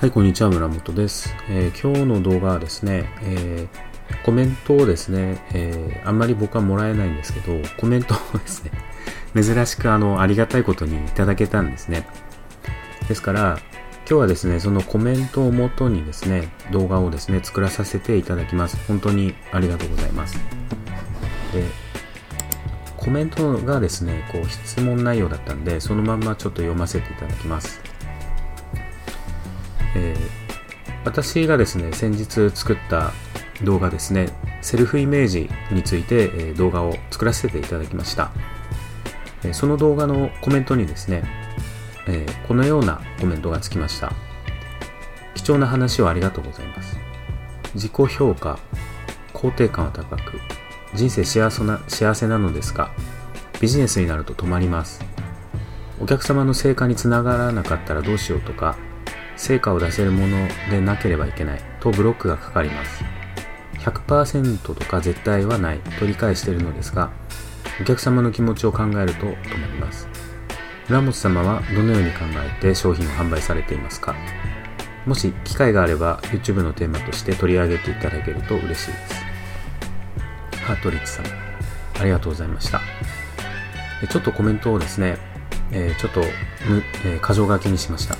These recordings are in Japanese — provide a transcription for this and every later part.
はい、こんにちは、村本です。えー、今日の動画はですね、えー、コメントをですね、えー、あんまり僕はもらえないんですけど、コメントをですね、珍しくあの、ありがたいことにいただけたんですね。ですから、今日はですね、そのコメントをもとにですね、動画をですね、作らさせていただきます。本当にありがとうございます。で、コメントがですね、こう質問内容だったんで、そのまんまちょっと読ませていただきます。えー、私がですね、先日作った動画ですね、セルフイメージについて、えー、動画を作らせていただきました。えー、その動画のコメントにですね、えこのようなコメントがつきました。貴重な話をありがとうございます。自己評価、肯定感は高く、人生幸せな幸せなのですが、ビジネスになると止まります。お客様の成果につながらなかったらどうしようとか、成果を出せるものでなければいけないとブロックがかかります。100%とか絶対はないと理解しているのですが、お客様の気持ちを考えると止まります。村本様はどのように考えて商品を販売されていますか？もし機会があれば YouTube のテーマとして取り上げていただけると嬉しいです。ハートリッチさん、ありがとうございました。ちょっとコメントをですね、えー、ちょっと、えー、箇条書きにしました。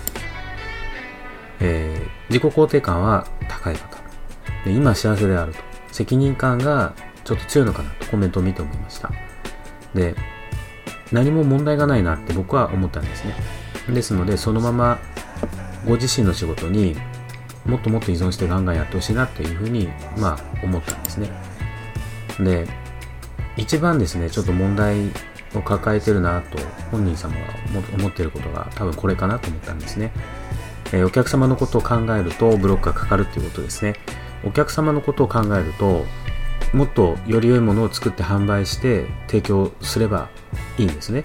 えー、自己肯定感は高い方。で今幸せであると。責任感がちょっと強いのかなとコメントを見て思いました。で何も問題がないなって僕は思ったんですね。ですのでそのままご自身の仕事にもっともっと依存してガンガンやってほしいなというふうにまあ思ったんですね。で一番ですねちょっと問題を抱えてるなと本人様が思ってることが多分これかなと思ったんですね。えお客様のことを考えるとブロックがかかるっていうことですね。お客様のことを考えると、もっとより良いものを作って販売して提供すればいいんですね。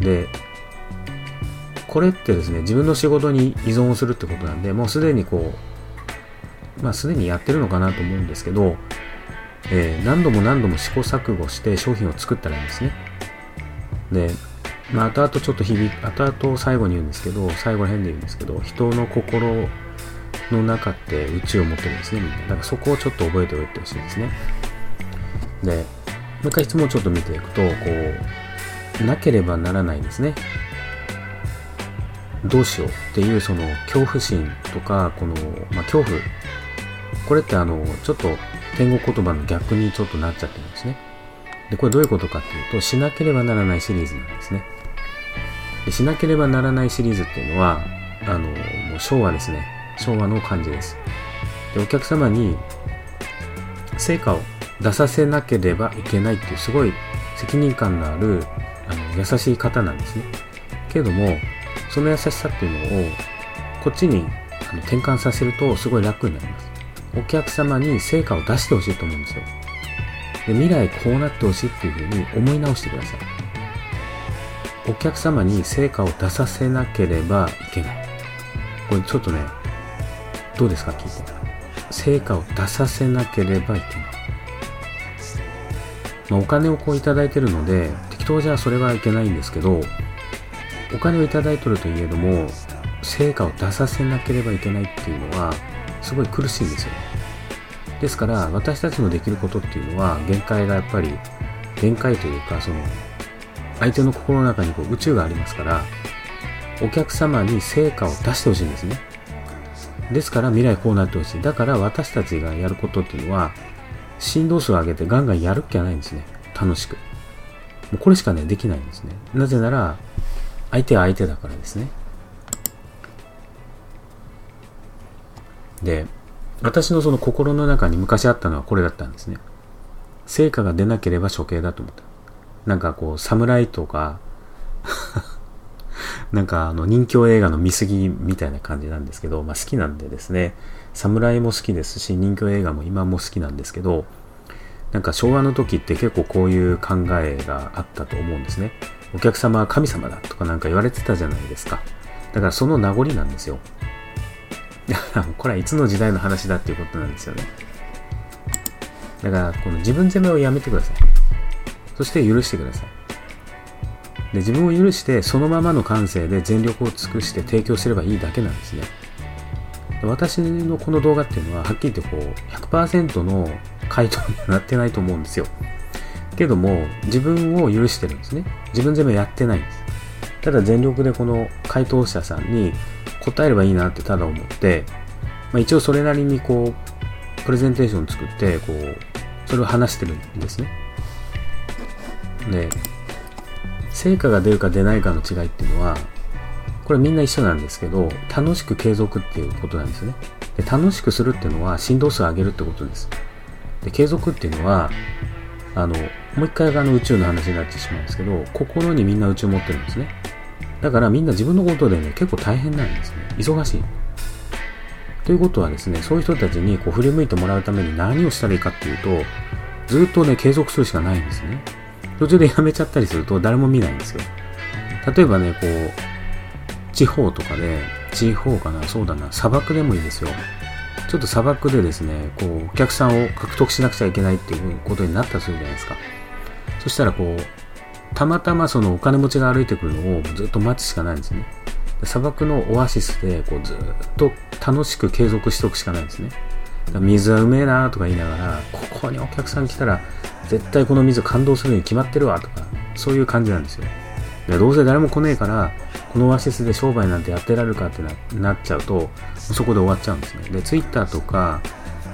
で、これってですね、自分の仕事に依存をするってことなんで、もうすでにこう、まあすでにやってるのかなと思うんですけど、えー、何度も何度も試行錯誤して商品を作ったらいいんですね。で、まあ、後々ちょっと響後々最後に言うんですけど、最後ら辺で言うんですけど、人の心の中って宇宙を持ってるんですね、みんな。だからそこをちょっと覚えておいてほしいんですね。で、もう一回質問をちょっと見ていくと、こう、なければならないんですね。どうしようっていうその恐怖心とか、この、まあ、恐怖。これってあの、ちょっと天国言葉の逆にちょっとなっちゃってるんですね。で、これどういうことかっていうと、しなければならないシリーズなんですね。でしなければならないシリーズっていうのは、あの、もう昭和ですね。昭和の感じです。で、お客様に成果を出させなければいけないっていうすごい責任感のあるあの優しい方なんですね。けれども、その優しさっていうのをこっちにあの転換させるとすごい楽になります。お客様に成果を出してほしいと思うんですよ。で未来こうなってほしいっていうふうに思い直してくださいお客様に成果を出させなければいけない。これちょっとねどうですか？聞いて成果を出させなければいけない、まあ、お金をこういただいてるので適当じゃそれはいけないんですけどお金をいただいとるといえども成果を出させなければいけないっていうのはすごい苦しいんですよですから私たちのできることっていうのは限界がやっぱり限界というかその相手の心の中にこう宇宙がありますからお客様に成果を出してほしいんですね。ですから未来こうなってほしい。だから私たちがやることっていうのは振動数を上げてガンガンやるっきゃないんですね。楽しく。もうこれしかねできないんですね。なぜなら相手は相手だからですね。で私のその心の中に昔あったのはこれだったんですね。成果が出なければ処刑だと思った。なんかこう、侍とか なんかあの人気映画の見過ぎみたいな感じなんですけど、まあ好きなんでですね、侍も好きですし、人気映画も今も好きなんですけど、なんか昭和の時って結構こういう考えがあったと思うんですね。お客様は神様だとかなんか言われてたじゃないですか。だからその名残なんですよ。これはいつの時代の話だっていうことなんですよね。だから、この自分責めをやめてください。そして許してください。で自分を許して、そのままの感性で全力を尽くして提供すればいいだけなんですね。私のこの動画っていうのははっきり言ってこう100%の回答にはなってないと思うんですよけども自分を許してるんですね自分全部やってないんですただ全力でこの回答者さんに答えればいいなってただ思って、まあ、一応それなりにこうプレゼンテーション作ってこうそれを話してるんですねで成果が出るか出ないかの違いっていうのはこれみんな一緒なんですけど楽しく継続っていうことなんですね。で楽しくするっていうのは振動数を上げるってことです。で継続っていうのはあのもう一回あの宇宙の話になってしまうんですけど心にみんな宇宙持ってるんですね。だからみんな自分のことでね結構大変なんですね。忙しい。ということはですねそういう人たちにこう振り向いてもらうために何をしたらいいかっていうとずっとね継続するしかないんですね。途中でやめちゃったりすると誰も見ないんですよ例えばねこう地方とかで、地方かな、そうだな、砂漠でもいいですよ。ちょっと砂漠でですね、こう、お客さんを獲得しなくちゃいけないっていうことになったとするじゃないですか。そしたら、こう、たまたまそのお金持ちが歩いてくるのをずっと待つしかないんですね。砂漠のオアシスで、こう、ずっと楽しく継続しておくしかないんですね。水はうめえなとか言いながら、ここにお客さん来たら、絶対この水感動するに決まってるわとか、そういう感じなんですよ。でどうせ誰も来ねえから、このオアシスで商売なんてやってられるかってなっちゃうと、そこで終わっちゃうんですね。で、Twitter とか、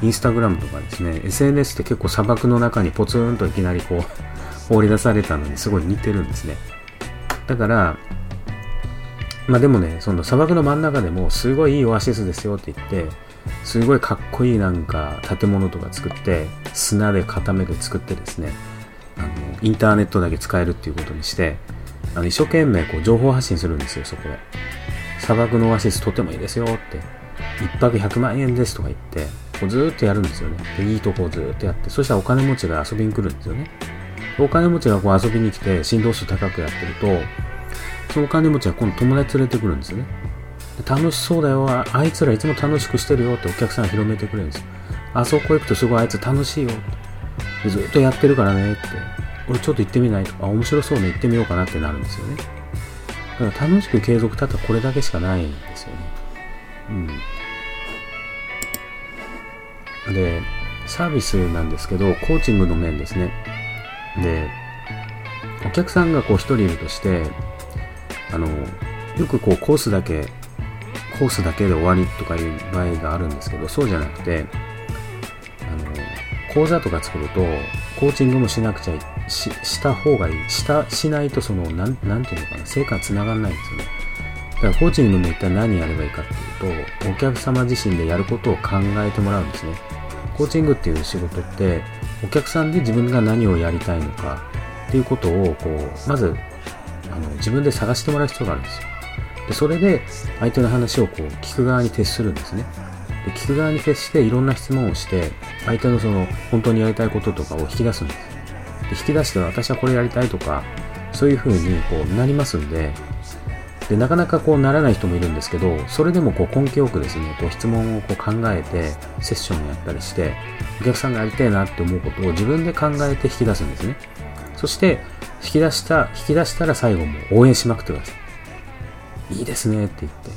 インスタグラムとかですね、SNS って結構砂漠の中にポツンといきなりこう、放り出されたのにすごい似てるんですね。だから、まあでもね、その砂漠の真ん中でもすごいいいオアシスですよって言って、すごいかっこいいなんか建物とか作って、砂で固めて作ってですね、あの、インターネットだけ使えるっていうことにして、あの一生懸命こう情報発信するんですよ、そこで。砂漠のオアシスとてもいいですよって。1泊100万円ですとか言って、こうずっとやるんですよね。でいいとこをずっとやって、そしたらお金持ちが遊びに来るんですよね。お金持ちがこう遊びに来て振動数高くやってると、そのお金持ちは今度友達連れてくるんですよね。楽しそうだよあ、いつらいつも楽しくしてるよってお客さんが広めてくれるんですよ。あそこ行くとすごいあいつ楽しいよって。ずっとやってるからねって。俺ちょっと行ってみないとか、面白そうね、行ってみようかなってなるんですよね。だから楽しく継続たったこれだけしかないんですよね。うん。で、サービスなんですけど、コーチングの面ですね。で、お客さんがこう一人いるとして、あの、よくこうコースだけ、コースだけで終わりとかいう場合があるんですけど、そうじゃなくて、あの、講座とか作ると、コーチングもしなくちゃしした方がいい。したしないとそのなんなんていうのかな成果がつながらないんですよね。だからコーチングも一体何やればいいかっていうとお客様自身でやることを考えてもらうんですね。コーチングっていう仕事ってお客さんで自分が何をやりたいのかっていうことをこうまずあの自分で探してもらう必要があるんですよ。でそれで相手の話をこう聞く側に徹するんですね。で聞く側に徹していろんな質問をして相手のその本当にやりたいこととかを引き出すんです。で引き出して私はこれやりたいとかそういう風にこうなりますんででなかなかこうならない人もいるんですけどそれでもこう根気よくですねこう質問をこう考えてセッションをやったりしてお客さんがやりたいなって思うことを自分で考えて引き出すんですね。そして引き出した引き出したら最後も応援しまくってください。いいですねって言って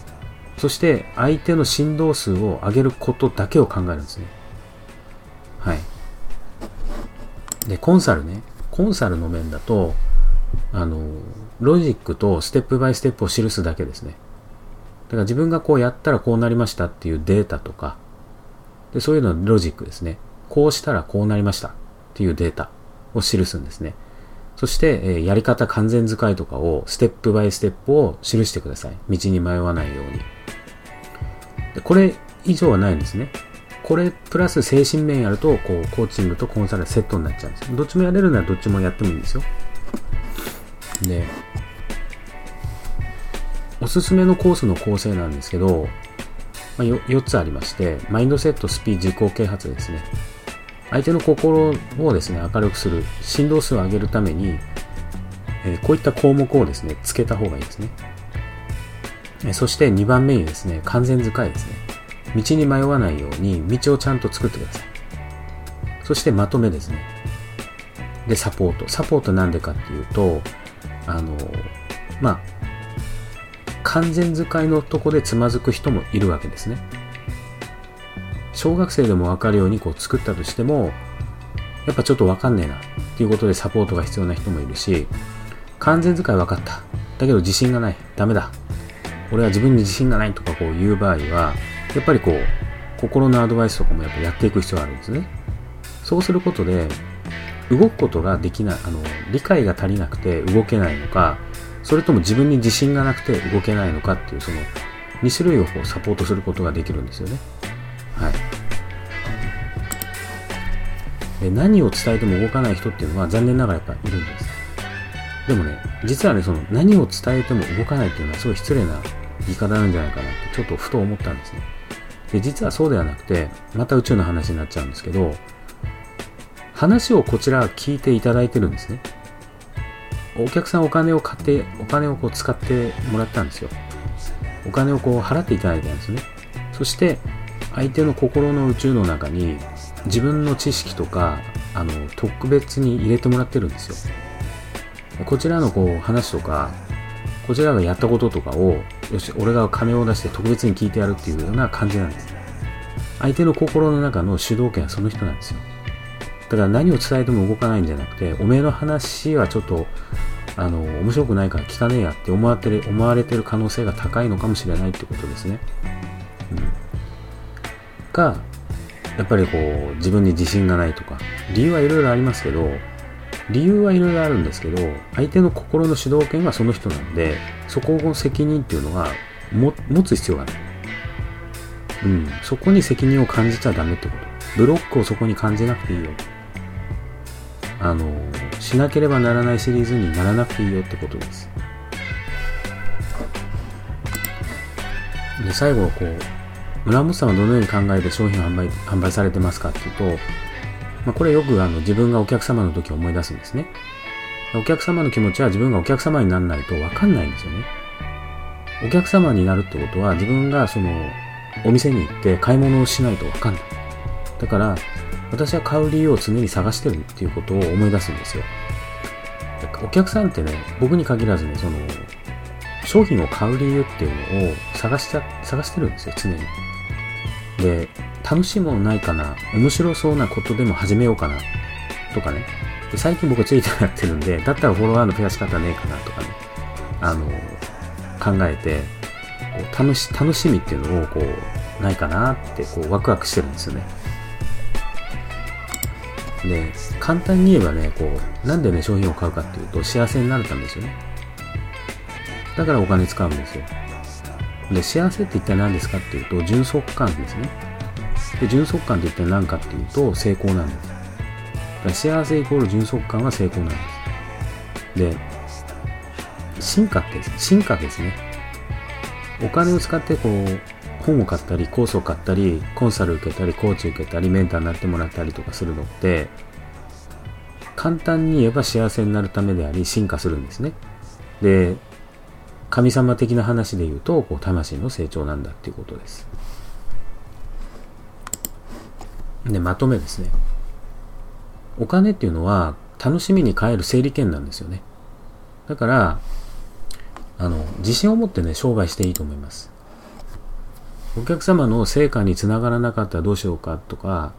そして相手の振動数を上げることだけを考えるんですね。はい。で、コンサルね。コンサルの面だと、あの、ロジックとステップバイステップを記すだけですね。だから自分がこうやったらこうなりましたっていうデータとか、でそういうのはロジックですね。こうしたらこうなりましたっていうデータを記すんですね。そして、え、やり方完全使いとかをステップバイステップを記してください。道に迷わないように。でこれ以上はないんですね。これプラス精神面やると、こう、コーチングとコンサルセットになっちゃうんです。どっちもやれるならどっちもやってもいいんですよ。で、おすすめのコースの構成なんですけど、まあ、4つありまして、マインドセット、スピー、自己啓発ですね。相手の心をですね、明るくする、振動数を上げるために、え、こういった項目をですね、つけた方がいいですね。えそして2番目にですね、完全使いですね。道に迷わないように道をちゃんと作ってください。そしてまとめですね。で、サポート。サポートなんでかっていうと、あの、まあ、完全使いのとこでつまずく人もいるわけですね。小学生でも分かるようにこう作ったとしてもやっぱちょっと分かんねえなっていうことでサポートが必要な人もいるし完全使い分かった。だけど自信がない。ダメだ。俺は自分に自信がないとかこう言う場合はやっぱりこう心のアドバイスとかもやっぱやっていく必要があるんですね。そうすることで動くことができないあの理解が足りなくて動けないのかそれとも自分に自信がなくて動けないのかっていうその2種類をこうサポートすることができるんですよね。はい。で何を伝えても動かない人っていうのは残念ながらやっぱいるんです。でもね実はねその何を伝えても動かないっていうのはすごい失礼な言い方なんじゃないかなってちょっとふと思ったんですね。で実はそうではなくてまた宇宙の話になっちゃうんですけど話をこちら聞いていただいてるんですね。お客さんお金を買ってお金をこう使ってもらったんですよ。お金をこう払っていただいたんですね。そして相手の心の宇宙の中に自分の知識とかあの特別に入れてもらってるんですよ。こちらのこう話とかこちらがやったこととかをよし俺が金を出して特別に聞いてやるっていうような感じなんです。相手の心の中の主導権はその人なんですよ。だから何を伝えても動かないんじゃなくておめえの話はちょっとあの面白くないから聞かねえやって思われてる思われてる可能性が高いのかもしれないってことですね、うん、がやっぱりこう自分に自信がないとか。理由はいろいろありますけど理由はいろいろあるんですけど相手の心の主導権はその人なのでそこの責任っていうのは持つ必要がない、うん、そこに責任を感じちゃダメってこと。ブロックをそこに感じなくていいよ。あのしなければならないシリーズにならなくていいよってことです。で最後はこう村本さんはどのように考えて商品を販売販売されてますかっていうとまあ、これよくあの自分がお客様の時を思い出すんですね。お客様の気持ちは自分がお客様にならないと分かんないんですよね。お客様になるってことは自分がそのお店に行って買い物をしないと分かんない。だから私は買う理由を常に探してるっていうことを思い出すんですよ。お客さんってね、僕に限らずね、その商品を買う理由っていうのを探し探してるんですよ、常に。で、楽しいものないかな？面白そうなことでも始めようかな？とかね。で最近僕ツイッターやってるんで、だったらフォロワーの増やし方ねえかなとかね。あの、考えて、こう楽し、楽しみっていうのをこう、ないかなってこうワクワクしてるんですよね。で、簡単に言えばね、こう、なんでね、商品を買うかっていうと、幸せになるためですよね。だからお金使うんですよ。で、幸せって一体何ですかっていうと、純速感ですね。で純速感って一体何かっていうと成功なんです。幸せイコール純速感は成功なんです。で、進化って、進化ですね。お金を使ってこう、本を買ったり、コースを買ったり、コンサル受けたり、コーチ受けたり、メンターになってもらったりとかするのって、簡単に言えば幸せになるためであり、進化するんですね。で、神様的な話で言うと、こう魂の成長なんだっていうことです。で、まとめですね。お金っていうのは楽しみに変える整理券なんですよね。だから、あの、自信を持ってね、商売していいと思います。お客様の成果につながらなかったらどうしようかとか、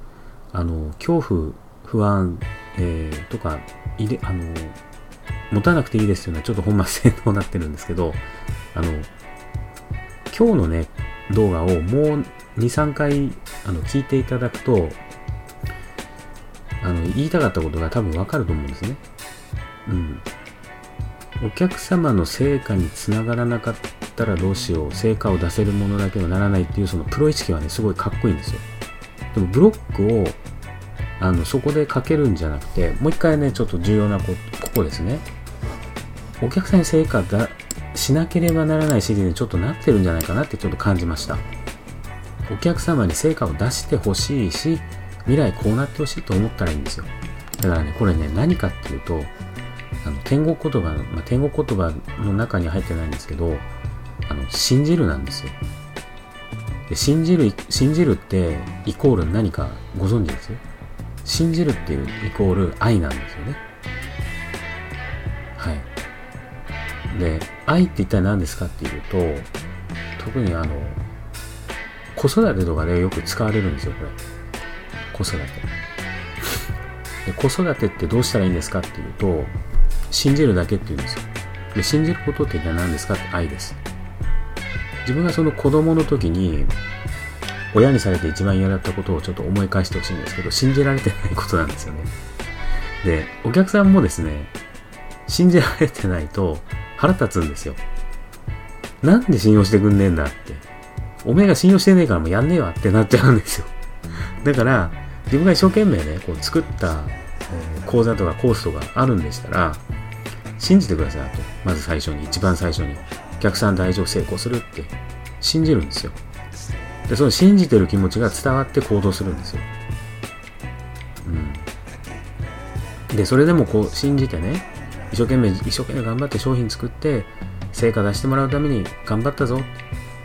あの、恐怖、不安、えー、とか、いれ、あの、持たなくていいですというのはちょっと本末転倒になってるんですけど、あの、今日のね、動画をもう2、3回あの聞いていただくと、あの言いたかったことが多分わかると思うんですね。うん。お客様の成果につながらなかったらどうしよう、成果を出せるものだけはならないっていうそのプロ意識はね、すごいかっこいいんですよ。でもブロックをあのそこでかけるんじゃなくて、もう一回ね、ちょっと重要なこここですね。お客さんに成果だしなければならない指示にちょっとなってるんじゃないかなってちょっと感じました。お客様に成果を出してほしいし、未来こうなってほしいと思ったらいいんですよ。だからね、これね、何かっていうと、あの天国言葉の、まあ、天国言葉の中に入ってないんですけど、あの、信じるなんですよ。で信じる、信じるってイコール何かご存知ですよ。信じるっていうイコール愛なんですよね。で、愛って一体何ですかっていうと、特にあの、子育てとかでよく使われるんですよ、これ。子育て。で子育てってどうしたらいいんですかっていうと、信じるだけって言うんですよ。で、信じることって一体何ですかって愛です。自分がその子供の時に、親にされて一番嫌だったことをちょっと思い返してほしいんですけど、信じられてないことなんですよね。で、お客さんもですね、信じられてないと腹立つんですよ。なんで信用してくんねえんだって。おめえが信用してねえからもうやんねえわってなっちゃうんですよ。だから、自分が一生懸命ね、こう作った、講座とかコースとかあるんでしたら、信じてくださいと。まず最初に、一番最初に。お客さん大丈夫成功するって信じるんですよ。で、その信じてる気持ちが伝わって行動するんですよ。うん。で、それでもこう信じてね、一生懸命、一生懸命頑張って商品作って、成果出してもらうために頑張ったぞ。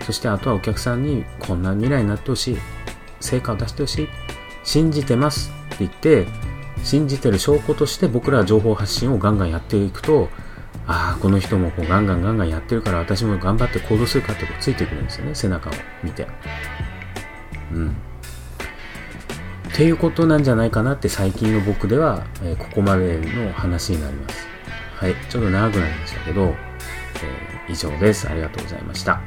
そしてあとはお客さんにこんな未来になってほしい。成果を出してほしい。信じてますって言って、信じてる証拠として僕らは情報発信をガンガンやっていくと、ああ、この人もこうガンガンガンガンやってるから私も頑張って行動するかってこうついてくるんですよね。背中を見て。うん。っていうことなんじゃないかなって最近の僕では、え、ここまでの話になります。はい。ちょっと長くなりましたけど、えー、以上です。ありがとうございました。